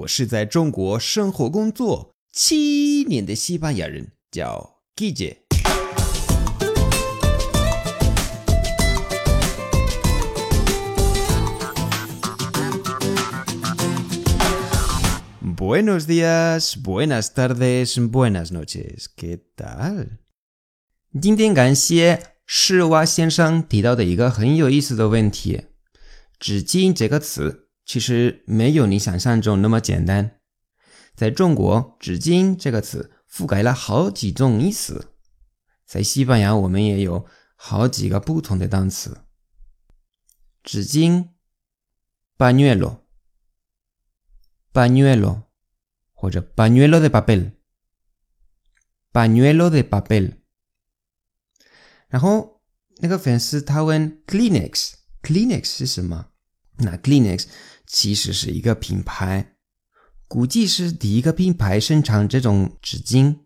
我是在中国生活工作七年的西班牙人，叫 Guille。Buenos días, buenas tardes, buenas noches. ¿Qué tal? 今天感谢施瓦先生提到的一个很有意思的问题：“纸巾”这个词其实没有你想象中那么简单。在中国，“纸巾”这个词覆盖了好几种意思。在西班牙，我们也有好几个不同的单词：纸巾 （pañuelo），pañuelo。或者 pañuelo de papel，pañuelo de papel。然后那个粉丝他问 Kleenex，Kleenex 是什么？那 Kleenex 其实是一个品牌，估计是第一个品牌生产这种纸巾，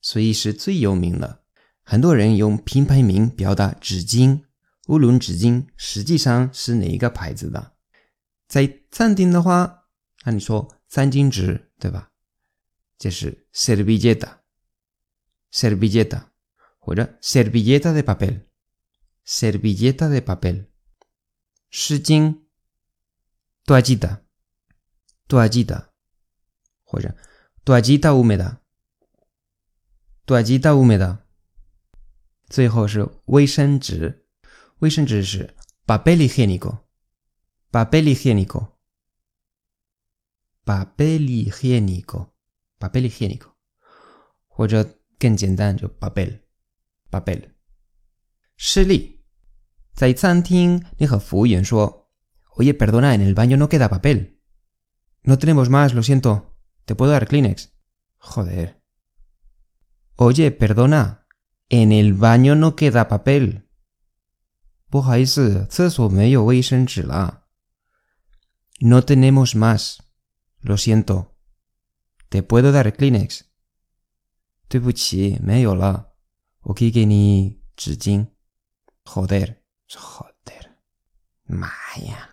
所以是最有名的。很多人用品牌名表达纸巾，无论纸巾实际上是哪一个牌子的。在餐厅的话，那你说餐巾纸，对吧？这是 servilleta，servilleta 或者 servilleta de papel，servilleta de papel，湿巾 toallita，toallita 或者 toallita húmeda，toallita húmeda，最后是卫生纸，卫生纸是 papel higiénico，papel higiénico，papel higiénico。papel higiénico，或者更简单就 papel，papel。示例，在餐厅，你和服务员说 ：“Oye, perdona, en el baño no queda papel. No tenemos más, lo siento. ¿Te puedo dar Kleenex? Joder. Oye, perdona, en el baño no queda papel. 不好意思，厕所没有卫生纸了。No tenemos más, lo siento. Te puedo dar Kleenex？对不起，没有了。我可以给你纸巾。Joder，joder，妈呀！